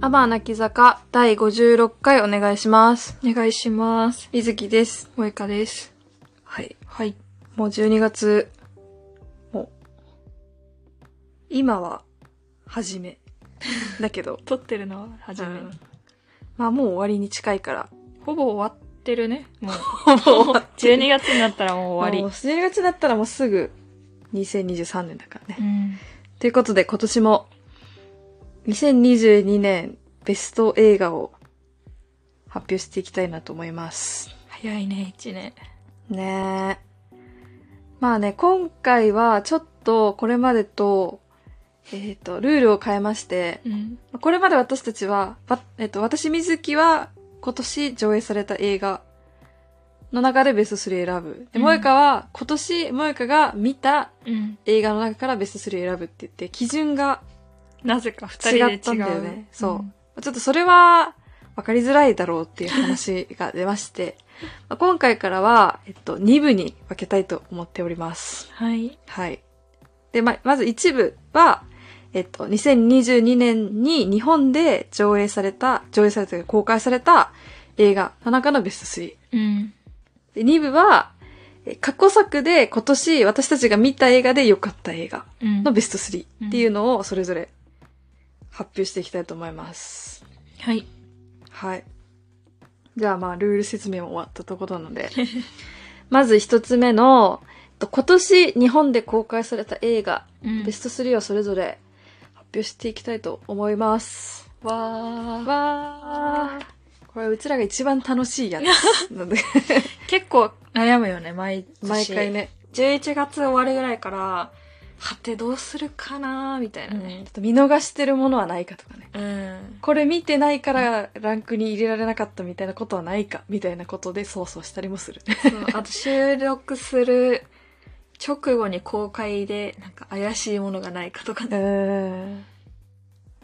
アバー泣き坂第56回お願いします。お願いします。みずきです。萌香です。はい。はい。もう12月、もう、今は、初め。だけど、撮ってるのは初め。うんまあもう終わりに近いから。ほぼ終わってるね。もう。ほぼ終わって12月になったらもう終わもう12月だったらもうすぐ、2023年だからね。り。うん。ということで今年も、2022年ベスト映画を発表していきたいなと思います。早いね、1年。ねえ。まあね、今回はちょっとこれまでと、えっ、と、ルールを変えまして、うん。これまで私たちは、わえっ、と、私水木は今年上映された映画の中でベスト3選ぶ。で、うん萌香は今年萌香が見たうん。映画の中からベスト3選ぶって言って、基準がなぜか2人で違う。違ったんだよねそうちょっとそれは分かりづらいだろうっていう話が出まして、まあ今回からは、えっと、2部に分けたいと思っております。はい。はい。で、ま、まず1部は、えっと、2022年に日本で上映された、上映された、公開された映画の中のベスト3。うん。で、2部は、え過去作で今年私たちが見た映画で良かった映画うん。のベスト3っていうのをそれぞれ発表していきたいと思います。はい。はい。じゃあまあ、ルール説明も終わったところなので。まず一つ目の、えっと今年日本で公開された映画、うんベスト3をそれぞれ発表していきたいと思います。わー。わー。これうちらが一番楽しいやつ。なので、結構悩むよね、毎年。毎回。ね、11月終わりぐらいから、はてどうするかなみたいなちょねっ。と見逃してるものはないかとかね。うん。これ見てないからランクに入れられなかったみたいなことはないか、みたいなことでそうそうしたりもする。あと収録する直後に公開でなんか怪しいものがないかとかうね。ーん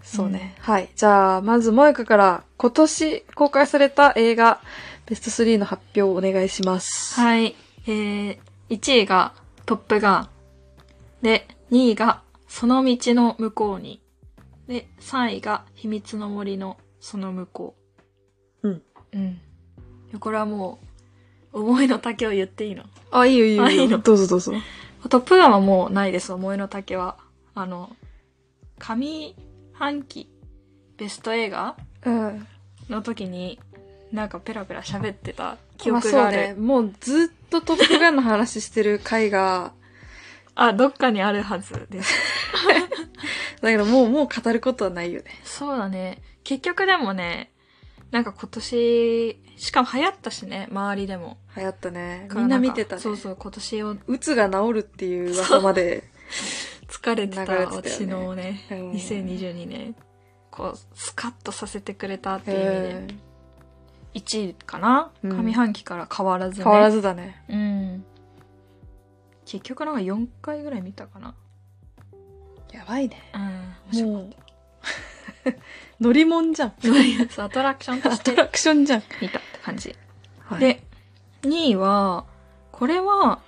そうね。はい。じゃあ、まず、萌香から今年公開された映画、ベスト3の発表をお願いします。はい。えー、1位がトップガン。で、2位がその道の向こうに。で、3位が秘密の森のその向こう。うん。うん。これはもう、思いの丈を言っていいの？あ、いいよいいよいいの？どうぞどうぞ。トップガンはもうないです、思いの丈は。あの、上半期ベスト映画うん。の時に、なんかペラペラ喋ってた記まあ憶がある。そうね。もうずっとトップガンの話してる回が、あどっかにあるはずです。だけどもう、もう語ることはないよね。そうだね。結局でもね、なんか今年、しかも流行ったしね、周りでも。流行ったね。みんな見てたね。そうそう、今年をうつが治るっていう噂まで。疲れてたね私のね、うん2022年、こう、スカッとさせてくれたっていう意味で、え1位かな、うん上半期から変わらずね。ー変わらずだね。うん。結局なんか4回ぐらい見たかな。やばいね。うん。もう、乗り物じゃん。そうアトラクションとアしてトラクションじゃん。見たって感じ。はい、で、2位は、これは、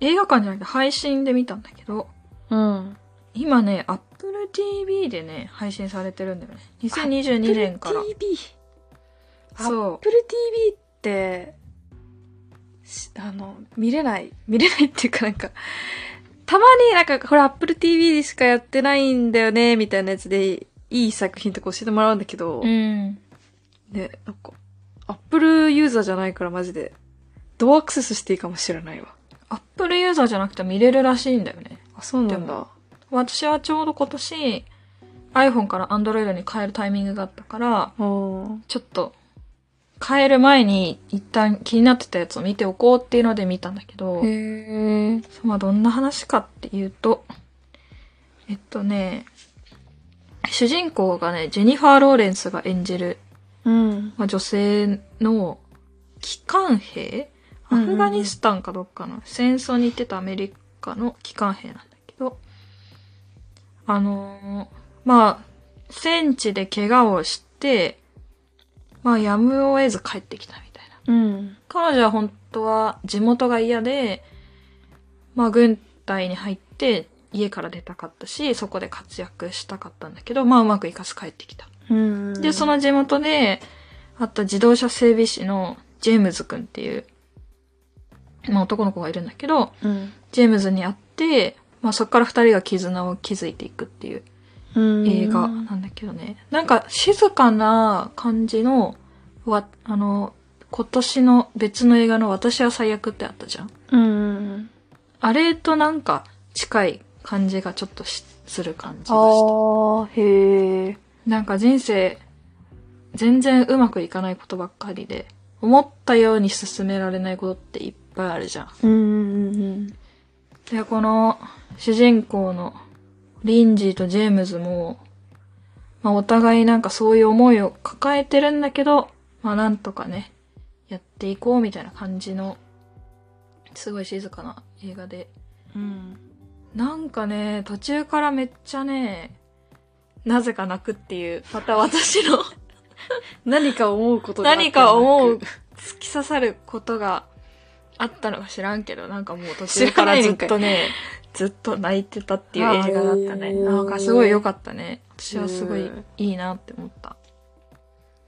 映画館じゃなくて配信で見たんだけど、うん。今ね、Apple TV でね、配信されてるんだよね。2022年から。Apple TV。そう。Apple TV って、しあの、見れない。見れないっていうかなんか、たまになんか、これ Apple TV でしかやってないんだよね、みたいなやつで、いい作品とか教えてもらうんだけど、うん。ね、なんか、Apple ユーザーじゃないからマジで、どうアクセスしていいかも知らないわ。Apple ユーザーじゃなくて見れるらしいんだよね。あ、そうなんだ。私はちょうど今年、iPhone から Android に変えるタイミングがあったから、うん。ちょっと、変える前に一旦気になってたやつを見ておこうっていうので見たんだけど。そうまあどんな話かっていうと、えっとね、主人公がね、ジェニファー・ローレンスが演じる、うん。まあ、女性の機関兵アフガニスタンかどっかの戦争に行ってたアメリカの機関兵なんだけど、あのーまあ、戦地で怪我をして、まあ、やむを得ず帰ってきたみたいな。うん。彼女は本当は地元が嫌で、まあ軍隊に入って家から出たかったし、そこで活躍したかったんだけど、まあうまくいかず帰ってきた。うん。で、そ、の地元で、あった自動車整備士のジェームズ君っていう、まあ男の子がいるんだけど、うん。ジェームズに会って、まあそっから二人が絆を築いていくっていううん映画なんだけどね。なんか静かな感じの、わ、あの、今年の別の映画の私は最悪ってあったじゃん。うん。あれとなんか近い感じがちょっとしする感じがした。ああ、へえ。なんか人生、全然うまくいかないことばっかりで、思ったように進められないことっていっぱいあるじゃん。うんうんで、この主人公のリンジーとジェームズも、まあお互いなんかそういう思いを抱えてるんだけど、まあなんとかね、やっていこうみたいな感じの、すごい静かな映画で。うん。なんかね、途中からめっちゃね、なぜか泣くっていう、また私の 何か思うことが何か思う、突き刺さることがあったのか知らんけど、なんかもう途中からずっとね、ずっと泣いてたっていう映画だったね。なんかすごい良かったね。私はすごいうんいいなって思った。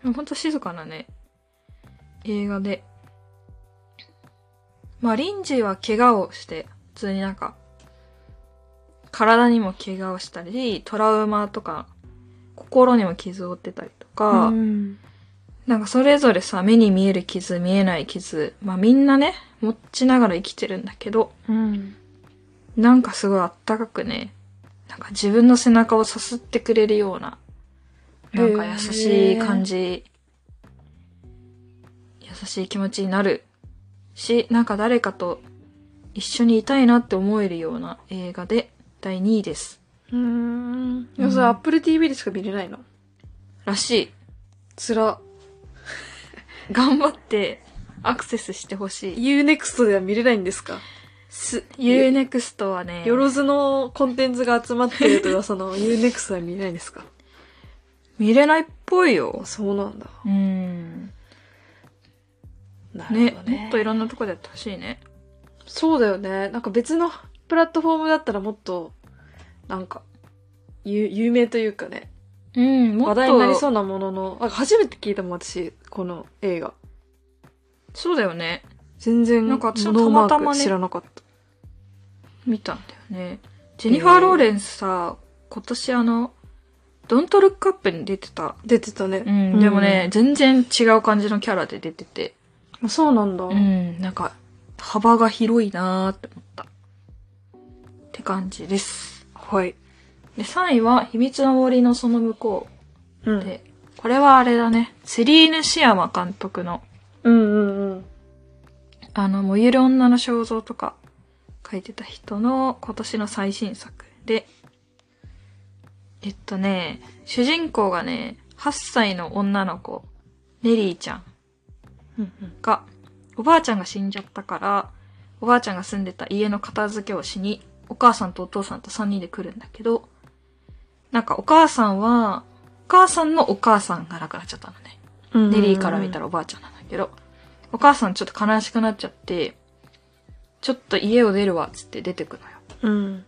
ほんと静かなね、映画で。まあ、リンジーは怪我をして、普通になんか、体にも怪我をしたり、トラウマとか、心にも傷を負ってたりとか、うん。なんかそれぞれさ、目に見える傷、見えない傷、まあみんなね、持ちながら生きてるんだけど、うん。なんかすごいあったかくね、なんか自分の背中をさすってくれるような、なんか優しい感じ、優しい気持ちになるし、なんか誰かと一緒にいたいなって思えるような映画で第2位です。うん。いや、それ Apple TV でしか見れないの？らしい。つら。頑張ってアクセスしてほしい。Unext では見れないんですか？す、Unext はね、よろずのコンテンツが集まってると 噂の Unext は見れないんですか？見れないっぽいよあ。そうなんだ。うん。なるねほどね。もっといろんなとこでやってほしいね。そうだよね。なんか別のプラットフォームだったらもっと、なんか、有有名というかね、うん、もっと。話題になりそううなものの、あ初めて聞いたもん、私、この映画。そうだよね。全然、なんか私たまたまね知らなかった。見たんだよね。ジェニファー・ローレンスさ、今年あの、ドントルックアップに出てた。出てたね。うん、でもね、、全然違う感じのキャラで出てて。あそうなんだ。うん、なんか、幅が広いなーって思った。って感じです。はい。で、3位は、秘密の森のその向こう。うんで、これはあれだね。セリーヌ・シアマ監督の、うんうんうん。あの、燃ゆる女の肖像とか書いてた人の今年の最新作で、えっとね、主人公がね、8歳の女の子、ネリーちゃんが、おばあちゃんが死んじゃったから、おばあちゃんが住んでた家の片付けをしに、お母さんとお父さんと3人で来るんだけど、なんかお母さんは、お母さんのお母さんが亡くなっちゃったのね。ネリーから見たらおばあちゃんなんだけど、お母さんちょっと悲しくなっちゃって、ちょっと家を出るわっつって出てくのよ。うん。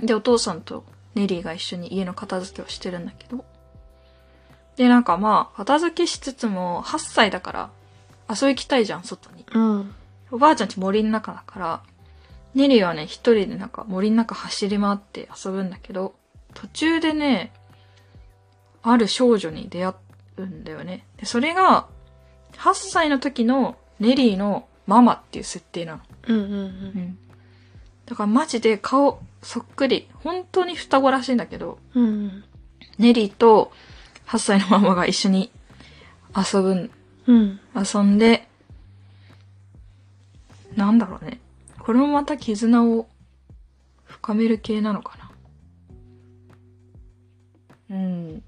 で、お父さんとネリーが一緒に家の片付けをしてるんだけど、で、なんかまあ、片付けしつつも、8歳だから、遊び行きたいじゃん、外に。うん。おばあちゃんち森の中だから、ネリーはね、一人でなんか森の中走り回って遊ぶんだけど、途中でね、ある少女に出会うんだよね。で、それが、8歳の時のネリーのママっていう設定なの。うんうんうん。うん。だからマジで顔そっくり、本当に双子らしいんだけど、うんネリーと8歳のママが一緒に遊ぶん、うん。遊んで、なんだろうね。これもまた絆を深める系なのかな。うん。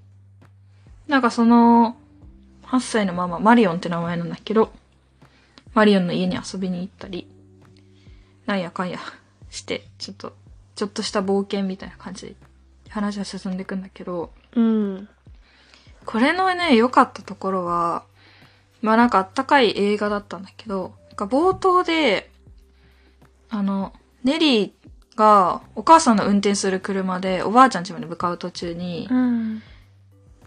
なんかその、8歳のママ、マリオンって名前なんだけど、マリオンの家に遊びに行ったり、なんやかんやして、ちょっと、ちょっとした冒険みたいな感じで話は進んでいくんだけど、うん。これのね、良かったところは、まあなんかあったかい映画だったんだけど、なんか冒頭で、あの、ネリーがお母さんの運転する車でおばあちゃん家まで向かう途中に、うん。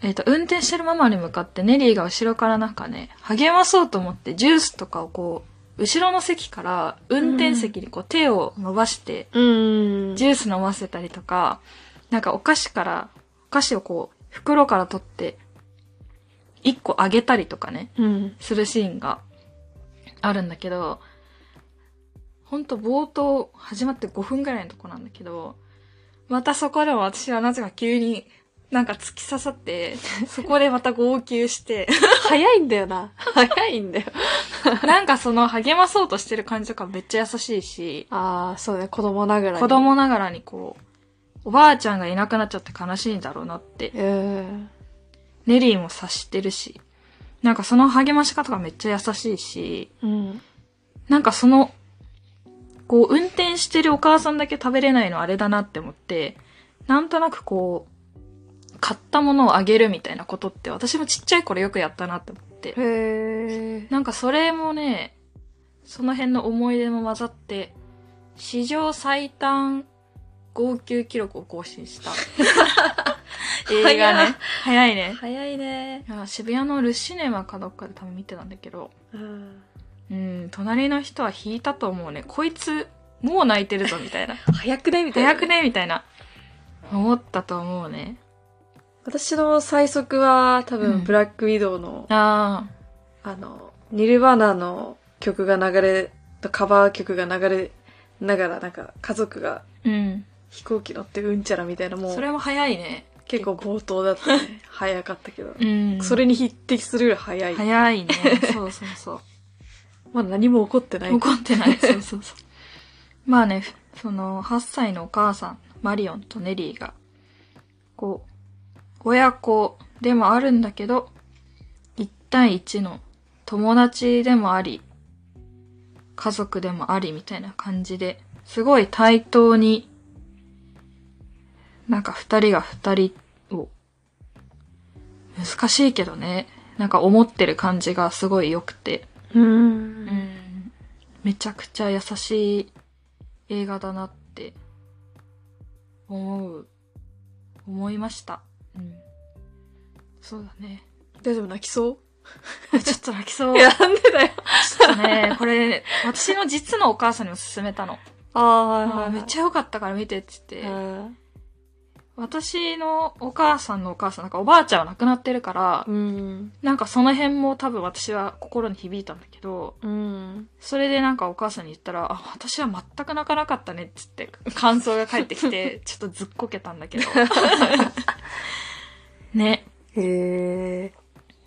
えっ、と、運転してるママに向かってネリーが後ろからなんかね、励まそうと思ってジュースとかをこう、後ろの席から運転席にこう手を伸ばして、うん。ジュース飲ませたりとか、なんかお菓子から、お菓子をこう、袋から取って、一個あげたりとかね、うん。するシーンがあるんだけど、ほんと冒頭始まって5分ぐらいのとこなんだけど、またそこでも私はなぜか急になんか突き刺さって、そこでまた号泣して、早いんだよな。早いんだよ。なんかその励まそうとしてる感じとかめっちゃ優しいし、ああ、そうね、子供ながらに。子。供ながらにこう、おばあちゃんがいなくなっちゃって悲しいんだろうなって、うん。ネリーも察してるし、なんかその励まし方がめっちゃ優しいし、うん。なんかその、こう、運転してるお母さんだけ食べれないのあれだなって思って、なんとなくこう、買ったものをあげるみたいなことって私もちっちゃい頃よくやったなって思って。へえ。なんかそれもね、その辺の思い出も混ざって、史上最短号泣記録を更新した。映画ね。早いね。早いね。渋谷のルシネマかどっかで多分見てたんだけど、うん。うん、隣の人は引いたと思うね。こいつ、もう泣いてるぞ、みたいな。早くねみたいな。早くねみたいな。思ったと思うね。私の最速は多うん分、ブラックウィドウの、ああの、ニルバーナの曲が流れ、カバー曲が流れながら、なんか家族があ、うん。飛行機乗ってうんちゃらみたいな、もうそれも早いね。結構冒頭だったね。早かったけど。うん。それに匹敵するぐらい早い。早いね。そうそうそう。まだ何も起こってない。怒ってない。そうそうそう。まあね、その、8歳のお母さん、マリオンとネリーが、こう、親子でもあるんだけど、1対1の友達でもあり、家族でもありみたいな感じで、すごい対等に、なんか二人が二人を、難しいけどね、なんか思ってる感じがすごい良くて、う。うんんめちゃくちゃ優しい映画だなって思う、思いました。うん。そうだね。大丈夫泣きそう？あちょっと泣きそう。いや、なんでだよ。ちょっとね、これ、私の実のお母さんにも勧めたの。ああ、はいはい、はい。めっちゃ良かったから見てって言って、うん私のお母さんのお母さん、なんかおばあちゃんは亡くなってるから、うん。なんかその辺も多分私は心に響いたんだけど、うん。それでなんかお母さんに言ったら、あ、私は全く泣かなかったねっつって感想が返ってきて、ちょっとずっこけたんだけど。ね。へえ。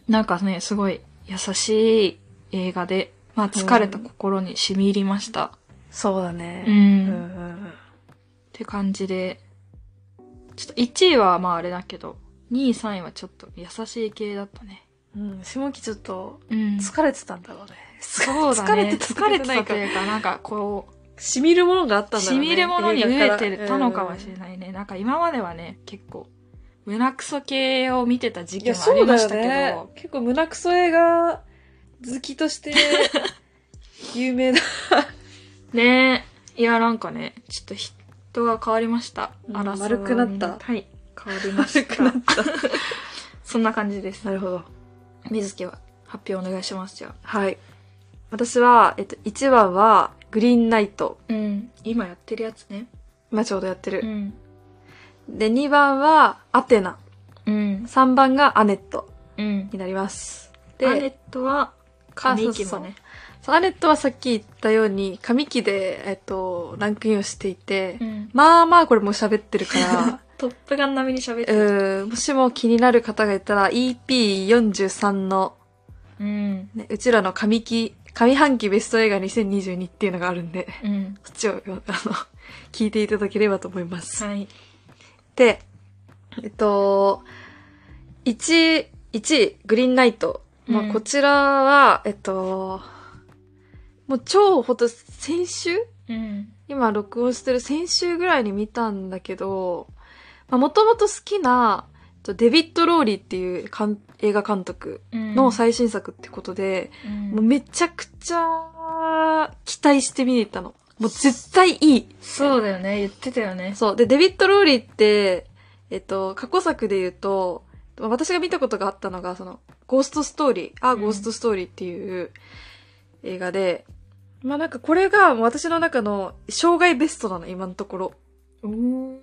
なんかね、すごい優しい映画で、まあ疲れた心に染み入りました。そうだね。うん。うんっうんて感じで、ちょっと1位はまああれだけど、2位、3位はちょっと優しい系だったね。うん。うん。下木ちょっとうん疲れてたんだろうね。そうだね。疲れてた疲れてたというか、なんかこう、染みるものがあったんだろうね。染みるものに飢えてたのかもしれないね。なんか今まではね、結構、胸クソ系を見てた時期もありましたけど、ね。結構胸クソ映画好きとして 有名だ。ねえ。いや、なんかね、ちょっと人が変わりました。うんあら丸くなったはい。変わりました。丸くな そんな感じです。なるほど。水木は発表お願いします、じゃあ。はい。私は、えっと、1番は、グリーンナイト。うん。今やってるやつね。今ちょうどやってる。ん。で、2番は、アテナ。うん。3番がアネットうん。になります。アネで、ットは、神木そうそうもね。そうアネットはさっき言ったように、上期で、えっと、ランクインをしていて、うん。まあまあこれもう喋ってるから、トップガン並みに喋ってる。うんもしも気になる方がいたら EP43 の、うん。ね、うちらの上期、上半期ベスト映画2022っていうのがあるんで、うん。そっちを、あの、聞いていただければと思います。はい。で、えっと、1、1位、グリーンナイト。まうんあ、こちらは、えっと、もう超ほんと先週？うん。今録音してる先週ぐらいに見たんだけど、まあ、もともと好きな、えっとデビッド・ローリーっていうかん映画監督の最新作ってことで、うんもうめちゃくちゃ期待して見に行ったの。もう絶対いい。そうだよね。言ってたよね。そう。で、デビッド・ローリーって、えっと、過去作で言うと、私が見たことがあったのが、その、ゴーストストーリー、あ、うんゴーストストーリーっていう映画で、まあなんかこれが私の中の生涯ベストなの、今のところ。おー。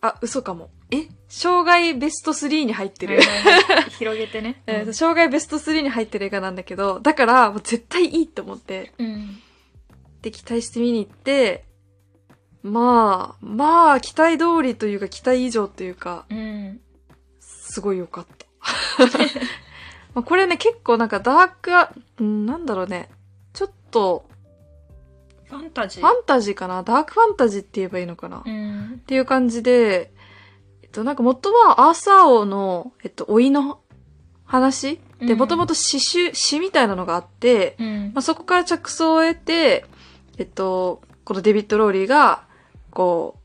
あ、嘘かも。え？生涯ベスト3に入ってる。広げてね。え ー生涯ベスト3に入ってる映画なんだけど、だからもう絶対いいと思って、うん。で期待して見に行って、まあ、まあ、期待通りというか期待以上というか、うん。すごい良かった。まあこれね、結構なんかダークなんだろうね。ちょっと、ファンタジー。ファンタジーかな？ダークファンタジーって言えばいいのかな、っうん。ていう感じで、えっと、なんか元はアーサー王の、えっと、老いの話？で、うんもともと詩集、詩みたいなのがあって、うんまあ、そこから着想を得て、えっと、このデビッド・ローリーが、こ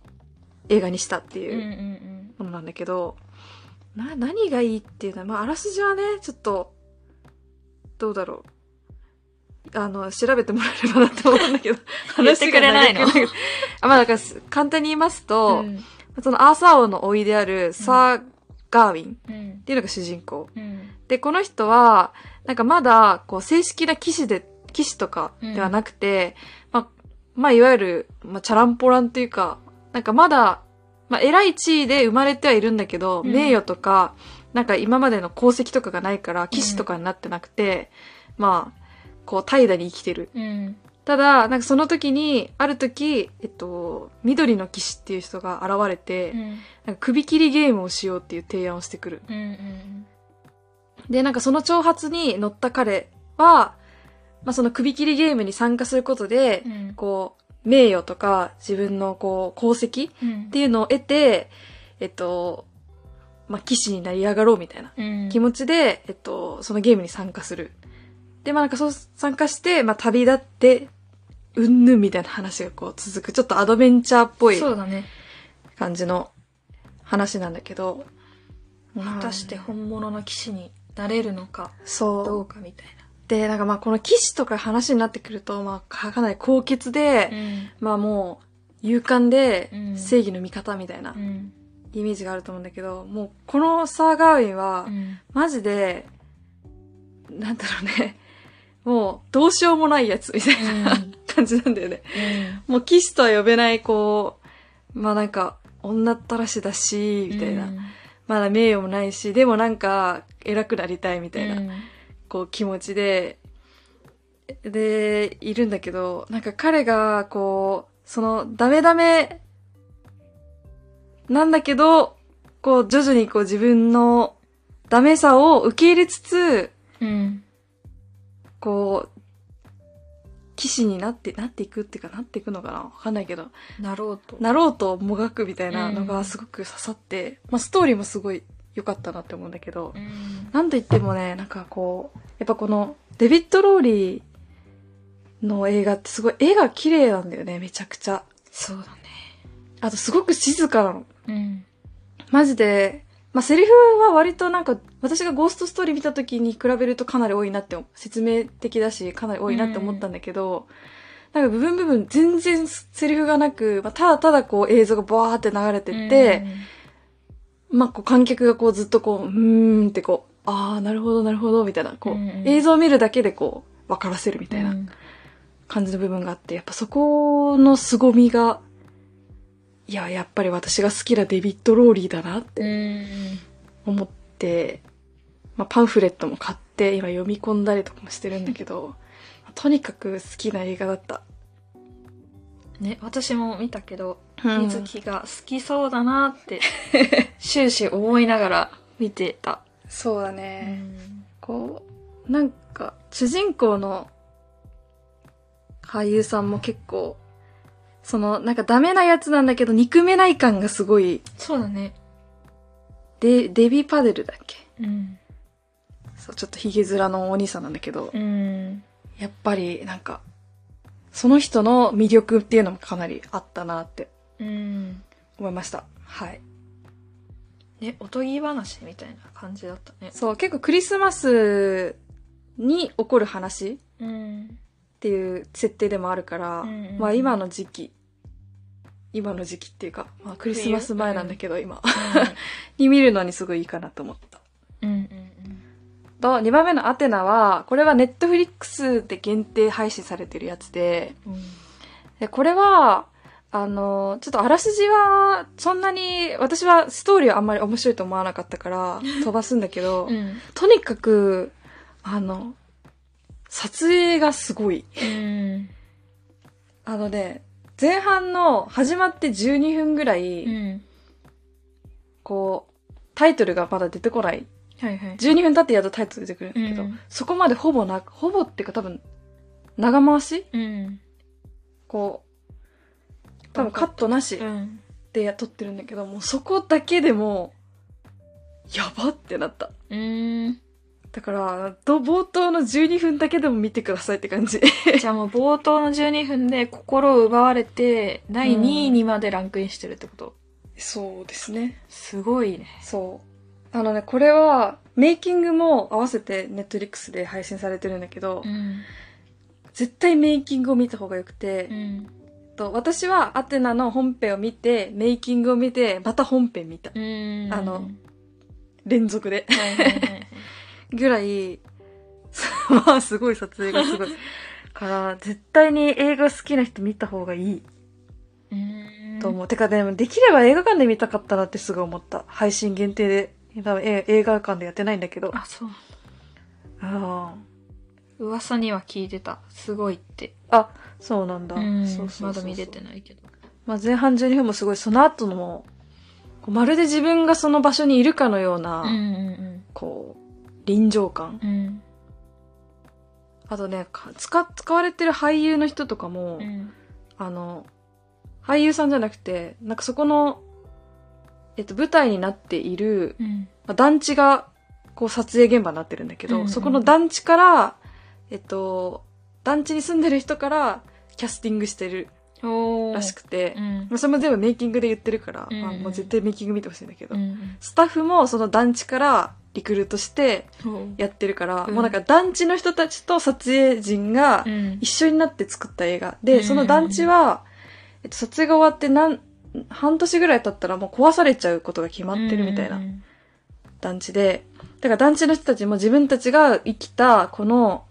う、映画にしたってうんういうんものなんだけど、な、何がいいっていうのは、まあ、あらすじはね、ちょっと、どうだろう。あの、調べてもらえればなと思うんだけど、言ってくれないの？あ、まあ、だからす、簡単に言いますうと、ん。そのアーサー王の甥いであるサー・ガーウィンっうん。ていうのが主人公。うん。で、この人は、なんかまだ、こう、正式な騎士で、騎士とかではなくて、まあ、まあ、いわゆる、まあ、チャランポランというか、なんかまだ、まあ、偉い地位で生まれてはいるんだけど、うん名誉とか、なんか今までの功績とかがないから、騎士とかになってなくて、まあ、こう、怠惰に生きてる。うん。ただ、なんかその時に、ある時、えっと、緑の騎士っていう人が現れて、うん。なんか首切りゲームをしようっていう提案をしてくる。うん。うん。で、なんかその挑発に乗った彼は、まあその首切りゲームに参加することで、うん。こう、名誉とか自分のこう、功績っうんていうのを得て、えっと、まあ騎士になり上がろうみたいなうん。気持ちで、えっと、そのゲームに参加する。で、まあなんかそう参加して、まあ旅立って、うんぬんみたいな話がこう続く、ちょっとアドベンチャーっぽいそうだね。感じの話なんだけど、果たして本物の騎士になれるのかそう。どうかみたいで、なんかまあこの騎士とか話になってくると、まあかなり高潔で、な。うん。まあもう勇敢でうん正義の味方みたいなうん。イメージがあると思うんだけど、もうこのサーガーウィンはうん。マジで、なんだろうね、もうどうしようもないやつみたいな感じなんだよね。もう騎士とは呼べないこう、まあなんか女ったらしだし、みたいな。まだ名誉もないし、でもなんか偉くなりたいみたいな。こう気持ちで、で、いるんだけど、なんか彼が、こう、その、ダメダメ、なんだけど、こう、徐々にこう自分のダメさを受け入れつつ、うん。こう、騎士になって、なっていくっていうか、なっていくのかな？わかんないけど、なろうと。なろうともがくみたいなのうんがすごく刺さって、まあストーリーもすごい良かったなって思うんだけど、うん。なんと言ってもね、なんかこう、やっぱこの、デビッド・ローリーの映画ってすごい絵が綺麗なんだよね、めちゃくちゃ。そうだね。あとすごく静かなの。うん。マジで、まあ、セリフは割となんか、私がゴーストストーリー見た時に比べるとかなり多いなって、説明的だし、かなり多いなって思ったんだけど、なんか部分部分全然セリフがなく、まあ、ただただこう映像がバーって流れてって、まあ、こう観客がこうずっとこう、うーんってこう、ああ、なるほど、なるほど、みたいな、こう、うんうん映像を見るだけでこう、わからせるみたいな感じの部分があって、やっぱそこの凄みが、いや、やっぱり私が好きなデビッド・ローリーだなってうん。思って、まあ、パンフレットも買って今読み込んだりとかもしてるんだけど、とにかく好きな映画だった。ね、私も見たけど、うん水木が好きそうだなって、終始思いながら見てた。そうだうね。ん。こう、なんか、主人公の俳優さんも結構、その、なんかダメなやつなんだけど、憎めない感がすごい、そうだね。デ、デビパデルだっけ？うん。そう、ちょっとヒゲ面のお兄さんなんだけど、うん。やっぱりなんか、その人の魅力っていうのもかなりあったなってうん。思いました。はい。ね、おとぎ話みたいな感じだったね。そう、結構クリスマスに起こる話うん。っていう設定でもあるから、うんうんまあ今の時期今の時期っていうか、まあ、クリスマス前なんだけど、今。う に見るのにすごいいいかなと思った。ん。うんうんと、2番目のアテナは、これはネットフリックスで限定配信されてるやつで、うん。でこれは、あの、ちょっとあらすじは、そんなに、私はストーリーはあんまり面白いと思わなかったから、飛ばすんだけど、うん。とにかく、あの、撮影がすごい。うん。あのね、前半の始まって12分ぐらい、うん。こう、タイトルがまだ出てこない。はいはい。12分経ってやっとタイトル出てくるんだけど、うんそこまでほぼな、ほぼっていうか多分、長回し？うん。こう、多分カットなしうん。でやっとってるんだけど、もうそこだけでも、やばってなった。うん。だから、ど冒頭の12分だけでも見てくださいって感じ。じゃあもう冒頭の12分で心を奪われて、第2位にまでランクインしてるってこと？そうですね。すごいね。そう。あのね、これは、メイキングも合わせてネットリックスで配信されてるんだけど、ん。絶対メイキングを見た方がよくて、うん。と私はアテナの本編を見て、メイキングを見て、また本編見た。うん。あの連続で。はいはいはい。ぐらい、まあすごい撮影がすごい。から、絶対に映画好きな人見た方がいいうん。と思う。てかでも、できれば映画館で見たかったなってすごい思った。配信限定で。多映画館でやってないんだけど。あ、そう。あ噂には聞いてた。すごいって。あ、そうなんだ。うんそうそうまだ見れてないけど。まあ前半12分もすごい、その後の、こうまるで自分がその場所にいるかのような、うんうんこう、臨場感。うん。あとね、か使、使われてる俳優の人とかも、うん。あの、俳優さんじゃなくて、なんかそこの、えっと、舞台になっている、うん。まあ団地が、こう撮影現場になってるんだけど、うんうんそこの団地から、えっと、団地に住んでる人からキャスティングしてる。らしくて、うんまあ、それも全部メイキングで言ってるから、うんうんまあもう絶対メイキング見てほしいんだけど、うん。スタッフもその団地からリクルートしてうん。やってるから、うんもうなんか団地の人たちと撮影陣がうん一緒になって作った映画。で、うんうんうんその団地は、えっと、撮影が終わって何、半年ぐらい経ったらもう壊されちゃうことが決まってるみたいなうん団地で、だから団地の人たちも自分たちが生きたこの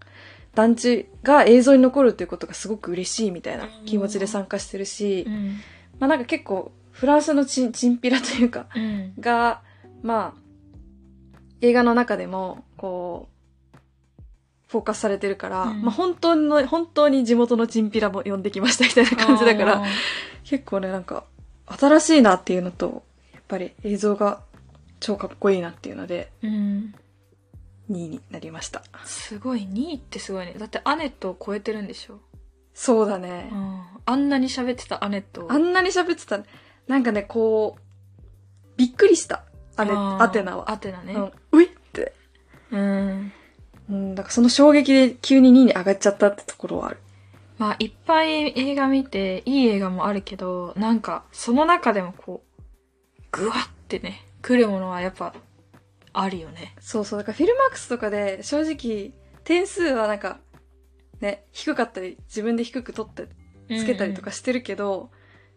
団地が映像に残るっていうことがすごく嬉しいみたいな気持ちで参加してるし、うん。まあなんか結構フランスのチンチンピラというか、うん。が、まあ、映画の中でも、こう、フォーカスされてるから、うん。まあ本当の、本当に地元のチンピラも呼んできましたみたいな感じだから、結構ね、なんか、新しいなっていうのと、やっぱり映像が超かっこいいなっていうので、うん。2位になりました。すごい、2位ってすごいね。だってアネットを超えてるんでしょ？そうだねう。ん。あんなに喋ってたアネットを。あんなに喋ってた、なんかね、こう、びっくりした。あれ、ーアテナは。アテナね。うん、ういって。うん。うん、だからその衝撃で急に2位に上がっちゃったってところはある。まあ、いっぱい映画見て、いい映画もあるけど、なんか、その中でもこう、ぐわってね、来るものはやっぱ、あるよね。そうそう。だからフィルマックスとかで正直点数はなんかね、低かったり自分で低く取ってつけたりとかしてるけど、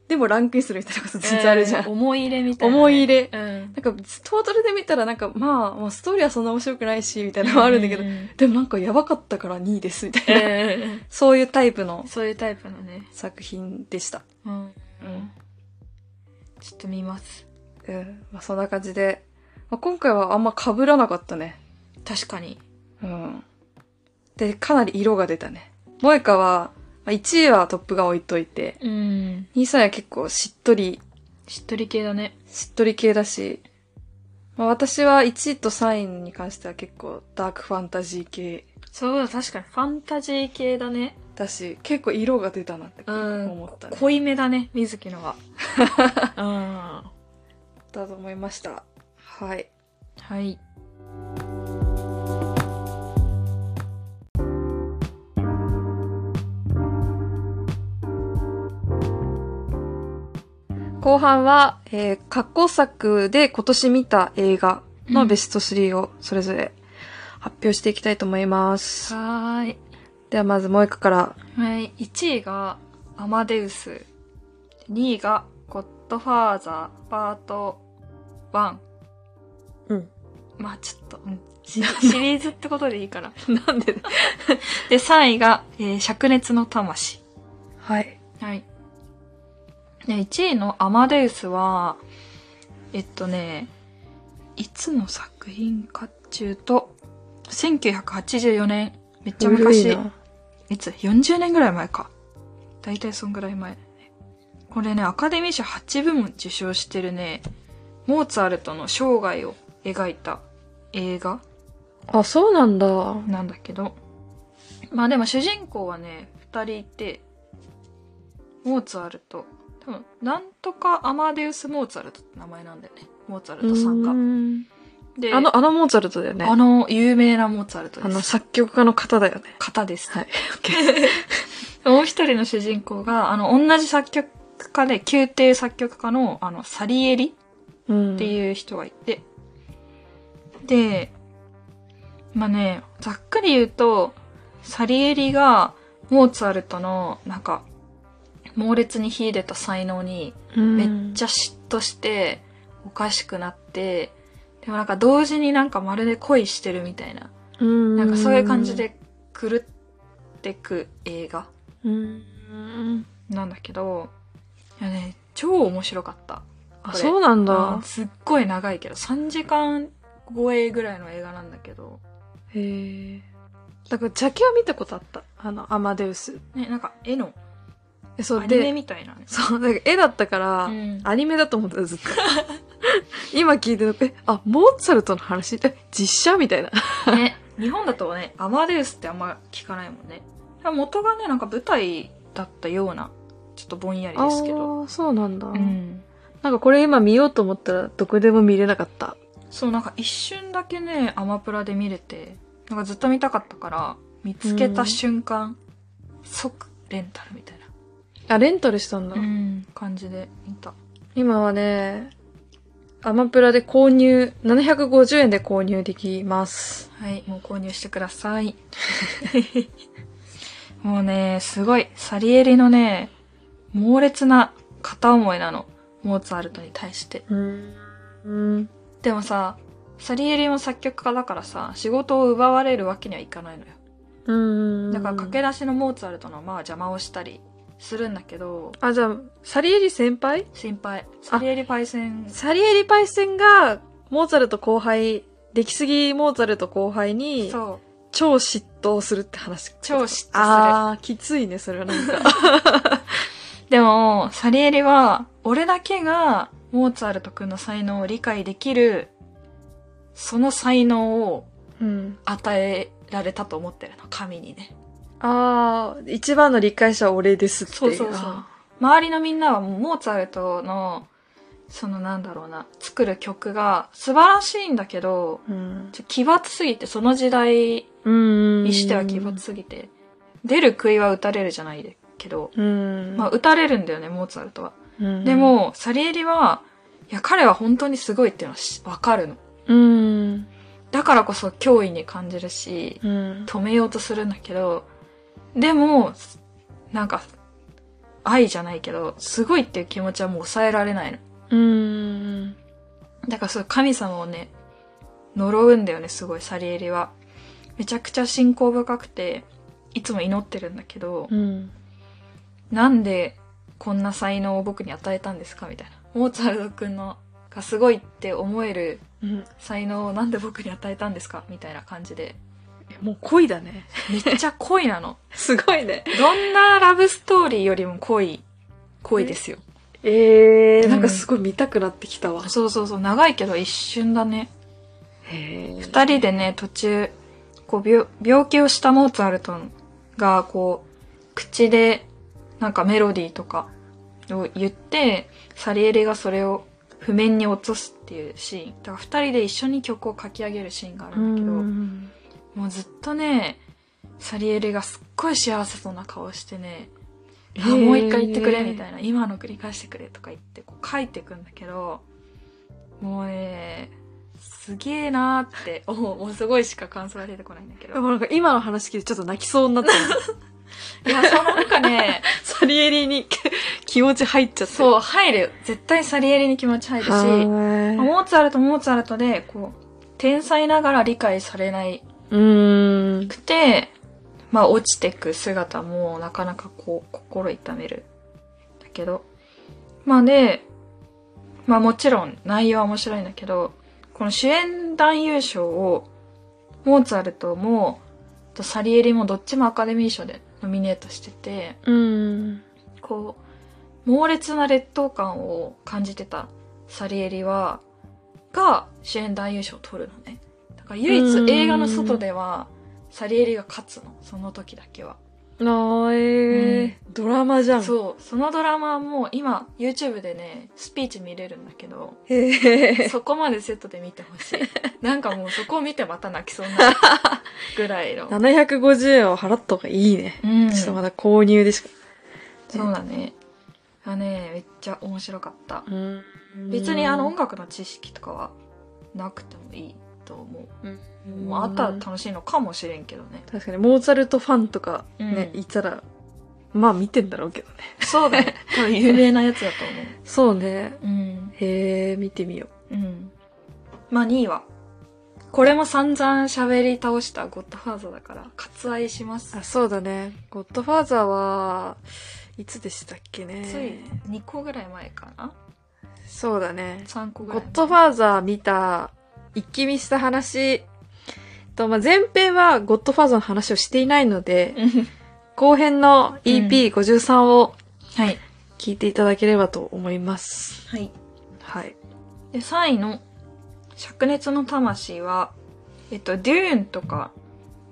でもランクインするみたいなこと全然あるじゃん。う思い入れみたいなね、思い入れ。うん。なんかトータルで見たらなんかまあ、まあストーリーはそんな面白くないし、みたいなのはあるんだけど、ううんでもなんかやばかったから2位です、みたいな。うんうん そういうタイプのそういうタイプのね。作品でした。うん。うんちょっと見ます。うん。まあそんな感じで、まあ、今回はあんま被らなかったね。確かに。うん。で、かなり色が出たね。萌香は、まあ、1位はトップが置いといて、うん。2位3位は結構しっとり、しっとり系だね。しっとり系だし、まあ、私は1位と3位に関しては結構ダークファンタジー系そうだ、確かにファンタジー系だね。だし、結構色が出たなってうん思ったね。濃いめだね、水木のは。うん。だと思いました。はい。はい。後半は、えー、過去作で今年見た映画のベスト3をそれぞれ発表していきたいと思います。はーい。ではまず萌香から、はい。1位がアマデウス。2位がドファーザーパート1。うん。まあちょっと、うん、シシリーズってことでいいから。なんで で、3位が、えー灼熱の魂。はい。はい。で、1位のアマデウスは、えっとね、いつの作品かっちゅうと、1984年。めっちゃ古昔。いな。いつ ?40 年ぐらい前か。だいたいそんぐらい前だね。これね、アカデミー賞8部門受賞してるね、モーツァルトの生涯を描いた映画あ、そうなんだ。なんだけど。まあでも主人公はね、二人いて、モーツァルト。多分、なんとかアマデウス・モーツァルトって名前なんだよね。モーツァルトさんがう。んで、あの、あのモーツァルトだよね。あの有名なモーツァルトあのです。作曲家の方だよね。方です。はい。オッケー。もう一人の主人公が、あの、同じ作曲家で、宮廷作曲家の、あの、サリエリうん。っていう人がいて、で、まあね、ざっくり言うと、サリエリが、モーツァルトの、なんか、猛烈に秀でた才能に、うん、めっちゃ嫉妬して、おかしくなって、でもなんか同時になんかまるで恋してるみたいな、うん、なんかそういう感じ。で狂ってく映画うん。なんだけど、いやね、超面白かった。あ、そうなんあだ。すっごい長いけど、3時間超えぐらいの映画なんだけど、へえ。だから、ジャケは見たことあった。あの、アマデウス。ね、なんか絵の、えそうアニメで、みたいなね。そう、なんか絵だったから、うんアニメだと思ってた、ずっと。今聞いてるえ、あ、モーツァルトの話？え、実写みたいな。ね、日本だとね、アマデウスってあんま聞かないもんね。元がね、なんか舞台だったような、ちょっとぼんやりですけど。ああ、そうなんだ。うん。なんかこれ今見ようと思ったら、どこでも見れなかった。そう、なんか一瞬だけね、アマプラで見れて、なんかずっと見たかったから、見つけた瞬間、即レンタルみたいあ、レンタルしたんだ。な、うん、感じで見た。今はね、アマプラで購入、750円で購入できます。はい、もう購入してください。もうね、すごい、サリエリのね、猛烈な片思いなの。モーツァルトに対して。うん。うん。でもさ、サリエリも作曲家だからさ、仕事を奪われるわけにはいかないのよ。うん。だから駆け出しのモーツァルトのまあ邪魔をしたりするんだけど、あ、じゃあ、サリエリ先輩？心配。サリエリパイセン、サリエリパイセンが、モーツァルト後輩、出来すぎモーツァルト後輩に、そう、超嫉妬するって話。超嫉妬する。あー、きついね、それはなんか。でも、サリエリは、俺だけが、モーツァルト君の才能を理解できる、その才能をうん。与えられたと思ってるの、神にね。あー、一番の理解者は俺ですっていそうそうそう周りのみんなはもう、モーツァルトの、そのなんだろうな、作る曲が素晴らしいんだけど、うん。ちょ奇抜すぎて、その時代うん。にしては奇抜すぎて、出る杭は打たれるじゃないけど、うん。まあ打たれるんだよね、モーツァルトは。うんで、も、サリエリは、いや、彼は本当にすごいっていうのはしわかるの。うん。だからこそ脅威に感じるし、うん。止めようとするんだけど、でも、なんか、愛じゃないけど、すごいっていう気持ちはもう抑えられないの。うん。だからそう、神様をね、呪うんだよね、すごい、サリエリは。めちゃくちゃ信仰深くて、いつも祈ってるんだけど、うん。なんでこんな才能を僕に与えたんですかみたいな。モーツァルト君のがすごいって思えるうん。才能をなんで僕に与えたんですかみたいな感じで。もう恋だね。めっちゃ恋なの。すごいね。どんなラブストーリーよりも恋、恋ですよ。えー、うんなんかすごい見たくなってきたわ。そうそうそう、長いけど一瞬だね。へー二人でね、途中、こう病、病気をしたモーツァルトが、こう、口で、なんかメロディーとかを言って、サリエリがそれを譜面に落とすっていうシーン。だから二人で一緒に曲を書き上げるシーンがあるんだけど、うんもうずっとね、サリエリがすっごい幸せそうな顔してね、あへーもう一回言ってくれみたいな、今の繰り返してくれとか言ってこう書いていくんだけど、もうね、すげえなーって、おもうすごいしか感想が出てこないんだけど。でもなんか今の話聞いてちょっと泣きそうになった いや、そうなんかね、サリエリに気持ち入っちゃって。そう、入る。絶対サリエリに気持ち入るし、はモーツァルトモーツァルトで、こう、天才ながら理解されないい。うーん。くて、まあ落ちてく姿もなかなかこう、心痛める。だけど、まあで、まあもちろん内容は面白いんだけど、この主演男優賞を、モーツァルトも、とサリエリもどっちもアカデミー賞でノミネートしてて、うん。こう、猛烈な劣等感を感じてたサリエリは、が主演男優賞を取るのね。だから唯うん一映画の外では、サリエリが勝つの。その時だけは。あーえードラマじゃん。そう。そのドラマも今、YouTube でね、スピーチ見れるんだけど、へえ。そこまでセットで見てほしい。なんかもうそこを見てまた泣きそうになるぐらいの。750円を払った方がいいね。うん。ちょっとまだ購入でしか。そうだね。あね、めっちゃ面白かった。うん別にあの音楽の知識とかはなくてもいいと思う。うんもうあったら楽しいのかもしれんけどね。確かに、モーツァルトファンとかね、うんいたら、まあ見てんだろうけどね。そうだね。多分有名なやつだとそうね。思う。うん。へえ、見てみようん。まあ2位は、これも散々喋り倒したゴッドファーザーだから、割愛しますう。。あ、そうだね。ゴッドファーザーは、いつでしたっけね。つい2個ぐらい前かなそうだね。?3 個ぐらい前。ゴッドファーザー見た、一気見した話、と、まあ、前編はゴッドファーザーの話をしていないので、うん後編の EP53 をはい。聞いていただければと思います。はい。はい。で、3位の、灼熱の魂は、えっと、デューンとか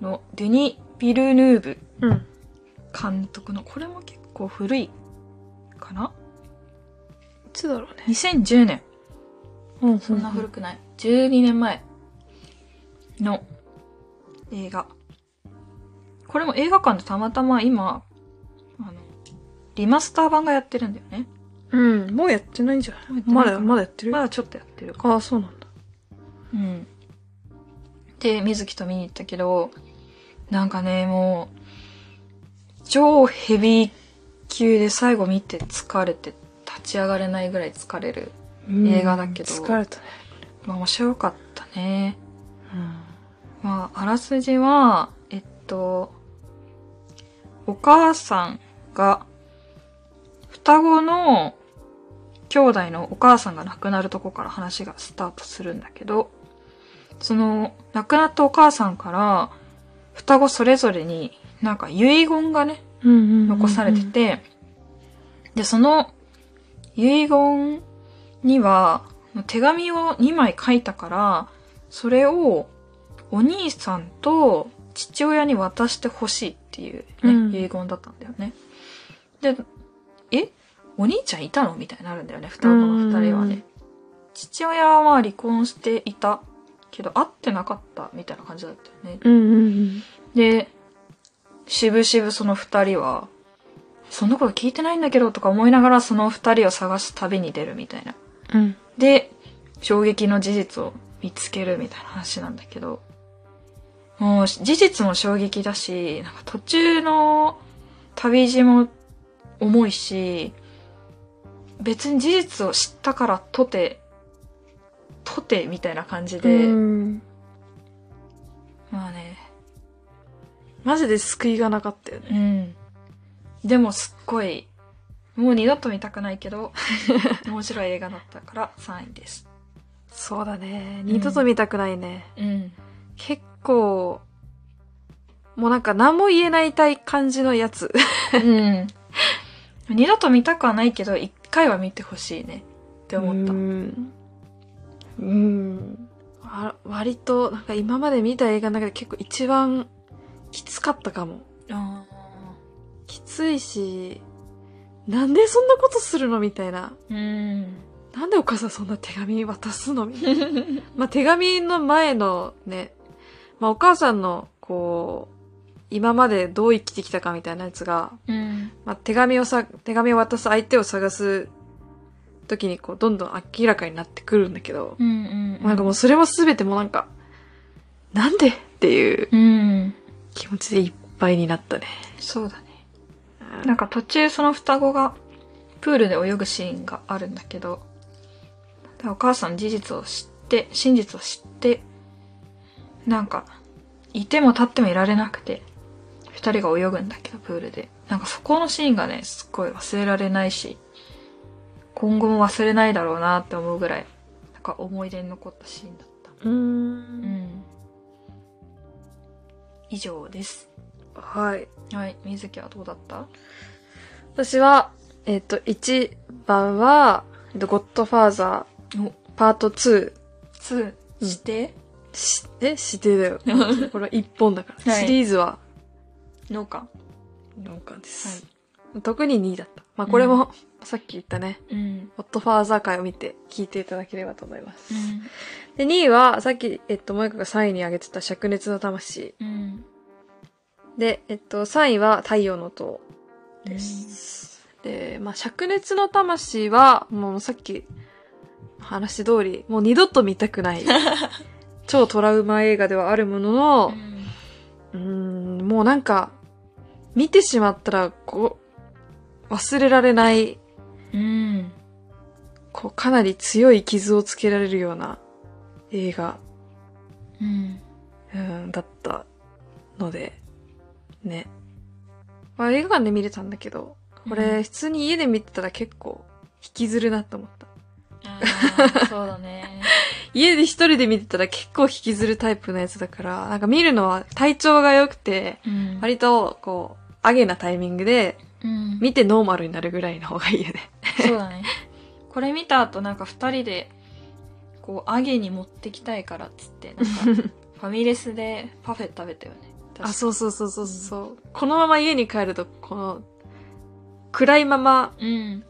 のデュニ・ビルヌーブうん。監督の、これも結構古いかな？いつだろうね。?2010 年。うんそんな古くない。12年前の映画。これも映画館でたまたま今、あの、リマスター版がやってるんだよね。うん。もうやってないんじゃない？まだ、まだやってる？まだちょっとやってる。ああ、そうなんだ。うん。で、水木と見に行ったけど、なんかね、もう、超ヘビー級で最後見て疲れて立ち上がれないぐらい疲れる。映画だけど疲れたね。まあ面白かったね。うん。まあ、あらすじは、えっと、お母さんが、双子の兄弟のお母さんが亡くなるとこから話がスタートするんだけど、その、亡くなったお母さんから、双子それぞれになんか遺言がね。残されてて、で、その遺言には、手紙を2枚書いたから、それをお兄さんと父親に渡してほしいっていうね、うん遺言だったんだよね。で、えお兄ちゃんいたの？みたいになるんだよね、双子の二人はね。父親はまあ離婚していたけど、会ってなかったみたいな感じだったよね。うんうんうん。で、しぶしぶその二人は、そんなこと聞いてないんだけどとか思いながらその二人を探す旅に出るみたいな。うん。で、衝撃の事実を見つけるみたいな話なんだけど、もう事実も衝撃だし、なんか途中の旅路も重いし、別に事実を知ったからとて、とてみたいな感じで、うんまあね、マジで救いがなかったよね。うん。でもすっごい、もう二度と見たくないけど、面白い映画だったから3位です。そうだね。二度と見たくないね。うん。結構、もうなんか何も言えないたい感じのやつ。うん。二度と見たくはないけど、一回は見てほしいねって思った。うん。うん。あ割と、なんか今まで見た映画の中で結構一番きつかったかも。あきついし、なんでそんなことするのみたいな。ーうん。なんでお母さんそんな手紙渡すのみたいな。まあ手紙の前のね、まあお母さんの、こう、今までどう生きてきたかみたいなやつが、うん。まあ手紙をさ、手紙を渡す相手を探す時にこう、どんどん明らかになってくるんだけど、うんうん。なんかもうそれもすべてもうなんか、なんでっていううん。気持ちでいっぱいになったね。そうだね。なんか途中その双子がプールで泳ぐシーンがあるんだけど、でお母さん事実を知って、真実を知って、なんか、いても立ってもいられなくて、二人が泳ぐんだけど、プールで。なんかそこのシーンがね、すっごい忘れられないし、今後も忘れないだろうなって思うぐらい、なんか思い出に残ったシーンだった。う。うんん。以上です。はい。はい。水木はどうだった？私は、えっ、と、1番は、えっと、ゴッドファーザー、お、パート2。2して、し、え？指定だよ。これは1本だから。はいシリーズは？農家。4巻です。特に2位だった。まあ、これも、さっき言ったね、うん。ゴッドファーザー回を見て聞いていただければと思います。で、2位は、さっき、えっと、もう一個が3位に挙げてた灼熱の魂。うん。で、えっと、3位は太陽の塔です。で、まあ、灼熱の魂は、もうさっき、話通り、もう二度と見たくない、超トラウマ映画ではあるものの、うーん、もうなんか、見てしまったら、こう、忘れられない、うん。こう、かなり強い傷をつけられるような映画、うん。うん、だったので、ね。まあ映画館で見れたんだけど、これ、うん普通に家で見てたら結構、引きずるなって思った。そうだね。家で一人で見てたら結構引きずるタイプのやつだから、なんか見るのは体調が良くて、うん割と、こう、アゲなタイミングで、うん。見てノーマルになるぐらいの方がいいよね。そうだね。これ見た後なんか二人で、こう、揚げに持ってきたいからっつって、なんか、ファミレスでパフェ食べたよね。あ、そうそうそうそうそう。このまま家に帰ると、この、暗いままう。うん。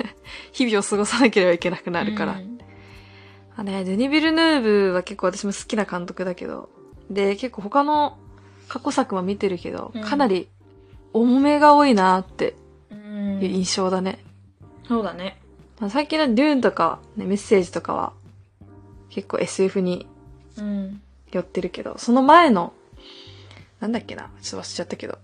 日々を過ごさなければいけなくなるから。うんあね、デニビルヌーブは結構私も好きな監督だけど、で、結構他の過去作も見てるけど、うんかなり重めが多いなってうんいう印象だね。そうだね。まあ最近のデューンとか、ね、メッセージとかは結構 SF にうん。寄ってるけど、その前の、なんだっけな、ちょっと忘れちゃったけど、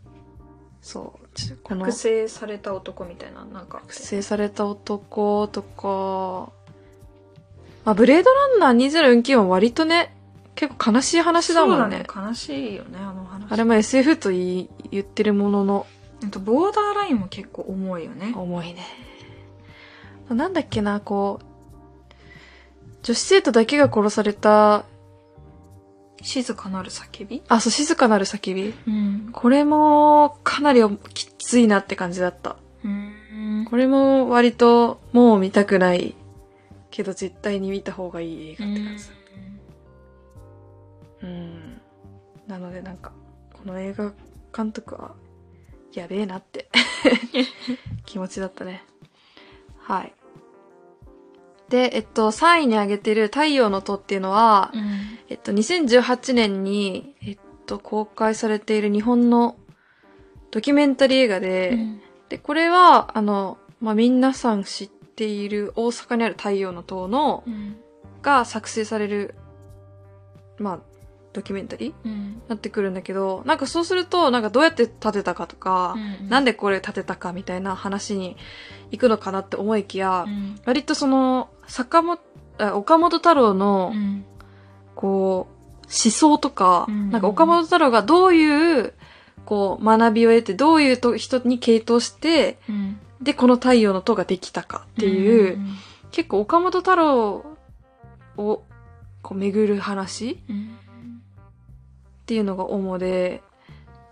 そう、この覚醒された男みたいな、なんか。覚醒された男とか、まあ、ブレードランナー2049は割とね、結構悲しい話だもんね。そうだね。悲しいよね、あの話。あれも SF と言い言ってるものの、あと、ボーダーラインも結構重いよね。重いね。なんだっけな、こう、女子生徒だけが殺された、静かなる叫び？あ、そう、静かなる叫び？うん。これも、かなりきついなって感じだった。うん。これも割と、もう見たくない、けど絶対に見た方がいい映画って感じ。うん。なのでなんか、この映画監督は、やべえなって、気持ちだったね。はい。で、えっと、3位に挙げてる太陽の塔っていうのは、うん。えっと、2018年に、えっと、公開されている日本のドキュメンタリー映画で、うんで、これは、あの、まあ、皆さん知っている大阪にある太陽の塔の、うん。が作成される、まあ、ドキュメンタリー？にうん。なってくるんだけど、なんかそうすると、なんかどうやって建てたかとか、なんででこれ建てたかみたいな話に行くのかなって思いきや、うん。割とその、坂本、あ岡本太郎のう、ん。こう、思想とか、うんなんか岡本太郎がどういう、こう、学びを得て、どういうと人に傾倒して、うん。で、この太陽の塔ができたかっていう、うん。結構岡本太郎を、こう、巡る話っうん。ていうのが主で、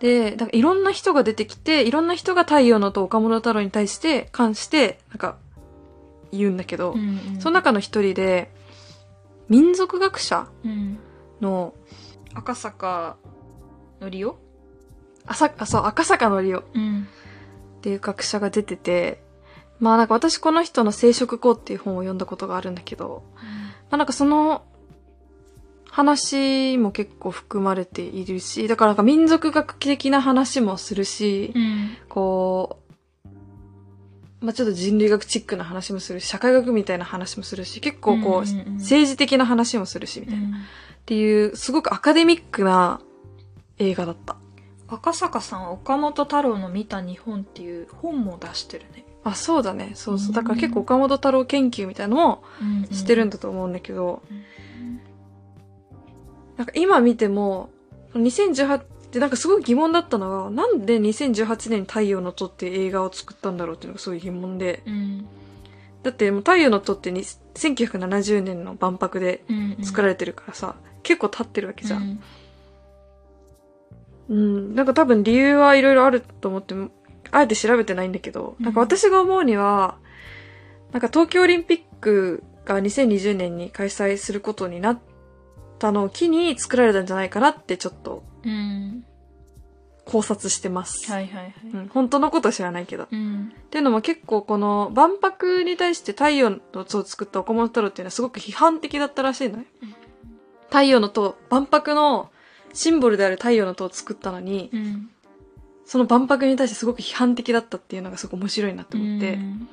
で、だからいろんな人が出てきて、いろんな人が太陽の塔岡本太郎に対して、関して、なんか、言うんだけど、うん。その中の一人で、民族学者うん。の、赤坂のりお？あさ、あ、そう、赤坂のりおうん。っていう学者が出てて、まあなんか私この人の生殖校っていう本を読んだことがあるんだけど、まあなんかその話も結構含まれているし、だからなんか民族学的な話もするし、うん。こう、まあちょっと人類学チックな話もするし、社会学みたいな話もするし、結構こう、うんうんうん政治的な話もするし、みたいな。っうんていう、すごくアカデミックな映画だった。赤坂さんは岡本太郎の見た日本っていう本も出してるね。あ、そうだね。そうそう。だから結構岡本太郎研究みたいなのもしてるんだ。だと思うんだけど、うんなんか今見ても、2018ってなんかすごい疑問だったのが、なんで2018年に太陽の塔って映画を作ったんだろうっていうのがすごい疑問で。うん。だってもう太陽の塔ってに1970年の万博でうん。作られてるからさ、結構経ってるわけじゃ。うんん。うん。なんか多分理由はいろいろあると思って、あえて調べてないんだけど、うんなんか私が思うには、なんか東京オリンピックが2020年に開催することになったのを機に作られたんじゃないかなってちょっとうん。考察してます。はいはいはい。うん、本当のことは知らないけど。っうん。ていうのも結構この万博に対して太陽の塔を作った岡本太郎っていうのはすごく批判的だったらしいのよ。うん太陽の塔、万博のシンボルである太陽の塔を作ったのに、うん。その万博に対してすごく批判的だったっていうのがすごく面白いなと思って、まうん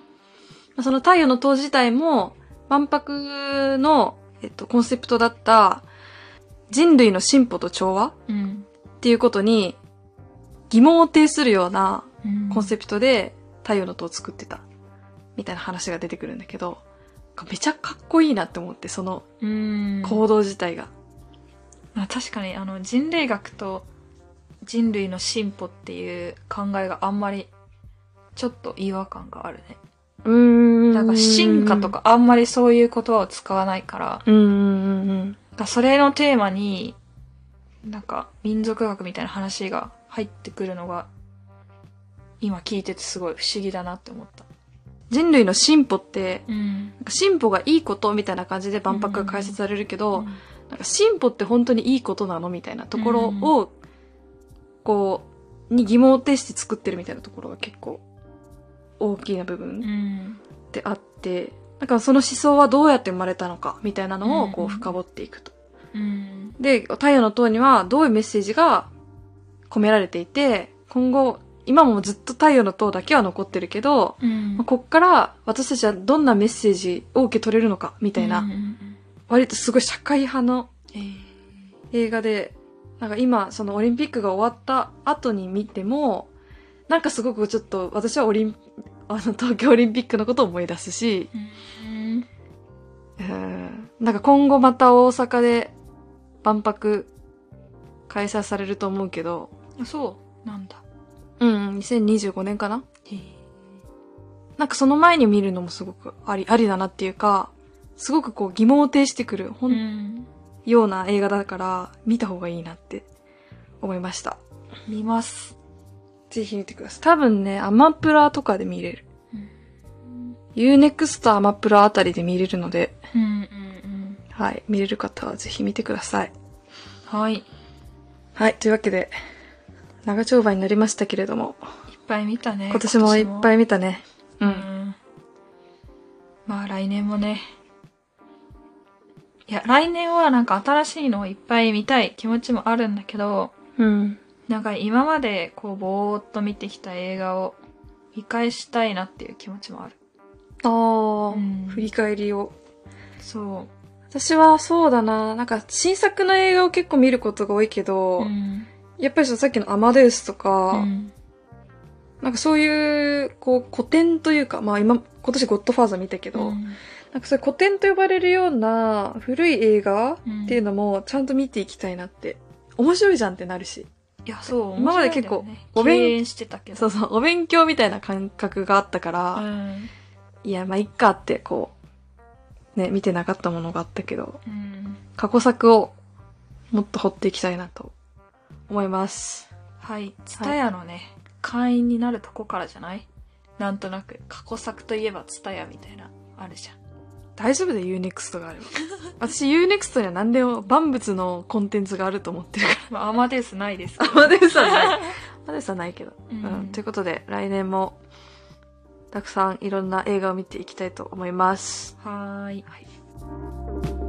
あその太陽の塔自体も万博の、えっと、コンセプトだった人類の進歩と調和？うん。っていうことに疑問を呈するようなうん。コンセプトで太陽の塔を作ってたみたいな話が出てくるんだけど、めちゃかっこいいなって思って、そのうん。行動自体が。まあ確かにあの人類学と人類の進歩っていう考えがあんまりちょっと違和感があるね。うーんなんか進化と。かあんまりそういう言葉を使わないから、うんかそれのテーマになんか民族学みたいな話が入ってくるのが今聞いててすごい不思議だなって思った。人類の進歩って、うん。なんか進歩がいいことみたいな感じで万博が開設されるけど、うんなんか進歩って本当にいいことなのみたいなところを、こう、に疑問を呈して作ってるみたいなところが結構大きな部う分ん。であって、なんかその思想はどうやって生まれたのかみたいなのをこううん。深掘っていくと。うん。で、太陽の塔にはどういうメッセージが込められていて、今後、今もずっと太陽の塔だけは残ってるけど、うん。まあこっから私たちはどんなメッセージを受け取れるのかみたいな、うんうん。割とすごい社会派のえー。映画で、なんか今、そのオリンピックが終わった後に見ても、なんかすごくちょっと私はオリン、あの東京オリンピックのことを思い出すし、うんうんなんか今後また大阪で万博開催されると思うけど、あそうなんだ。うん、2025年かななんかその前に見るのもすごくあり、ありだなっていうか、すごくこう疑問を呈してくる、ほん、うん。ような映画だから、見た方がいいなって思いました。見ます。ぜひ見てください。多分ね、アマプラとかで見れる。うん。Unext アマプラあたりで見れるので、うんうんうん。はい、見れる方はぜひ見てください。はい。いっはい、というわけで、長丁場になりましたけれども、ぱい見たね。今年もいっぱい。い見たね。う。うんん。まあ来年もね。いや、来年はなんか新しいのをいっぱい見たい気持ちもあるんだけど、うん。なんか今までこうぼーっと見てきた映画を見返したいなっていう気持ちもある。ああ、うん振り返りを。そ私はそうだな、なんか新作の映画を結構見ることが多いけう。ど、うん。やっぱりさっきのアマデウスとか、うん。なんかそういう、こう、古典というか、まあ今、今年ゴッドファーザー見たけど、うんなんかそういう古典と呼ばれるような古い映画うんっていうのもちゃんと見ていきたいなって。面白いじゃんってなるし。いや、そう。今まで結構お勉してたけど。そうそう、お勉強みたいな感覚があったから、うん。いや、まあ、いっかって、こう、ね、見てなかったものがあったけど、うん。過去作をもっと掘っていきたいなと思います。はい。ツタヤのね、会員になるとこからじゃない？なんとなく、過去作といえばツタヤみたいな、あるじゃん。大丈夫だよ、Unext があれば。私 Unext には何でも万物のコンテンツがあると思ってるか まあ、アマデウスないですけら。ど。アマデウスはない。アマデウスはないけど。ううんん。ということで、来年も、たくさんいろんな映画を見ていきたいと思います。はーい。はい